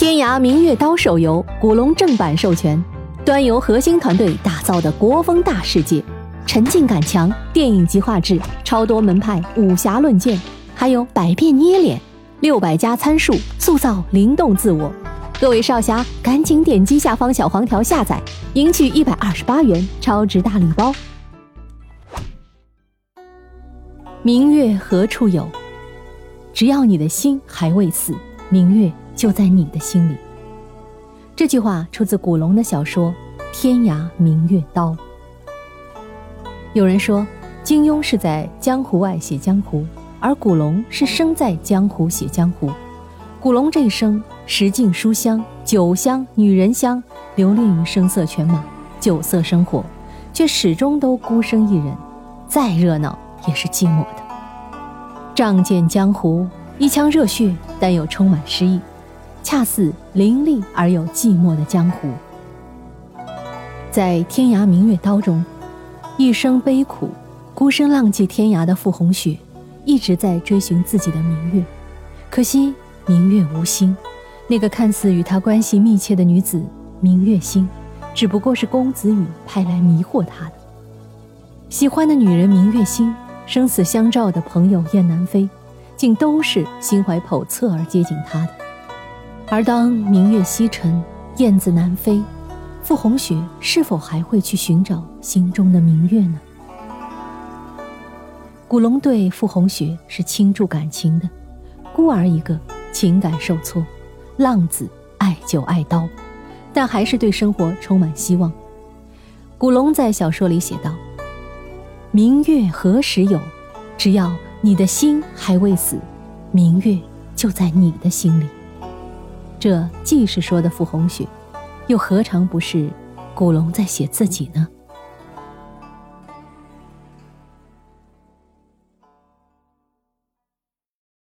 天涯明月刀手游古龙正版授权，端游核心团队打造的国风大世界，沉浸感强，电影级画质，超多门派武侠论剑，还有百变捏脸，六百加参数，塑造灵动自我。各位少侠，赶紧点击下方小黄条下载，赢取一百二十八元超值大礼包。明月何处有？只要你的心还未死，明月就在你的心里。这句话出自古龙的小说《天涯明月刀》。有人说，金庸是在江湖外写江湖，而古龙是生在江湖写江湖。古龙这一生食尽书香、酒香、女人香，流连于声色犬马、酒色生活，却始终都孤身一人，再热闹也是寂寞的。仗剑江湖，一腔热血，但又充满诗意，恰似凌厉而又寂寞的江湖。在《天涯明月刀》中，一生悲苦、孤身浪迹天涯的傅红雪，一直在追寻自己的明月，可惜。明月无心，那个看似与他关系密切的女子明月心，只不过是公子羽派来迷惑他的。喜欢的女人明月心，生死相照的朋友燕南飞，竟都是心怀叵测而接近他的。而当明月西沉，燕子南飞，傅红雪是否还会去寻找心中的明月呢？古龙对傅红雪是倾注感情的，孤儿一个。情感受挫，浪子爱酒爱刀，但还是对生活充满希望。古龙在小说里写道：“明月何时有？只要你的心还未死，明月就在你的心里。”这既是说的傅红雪，又何尝不是古龙在写自己呢？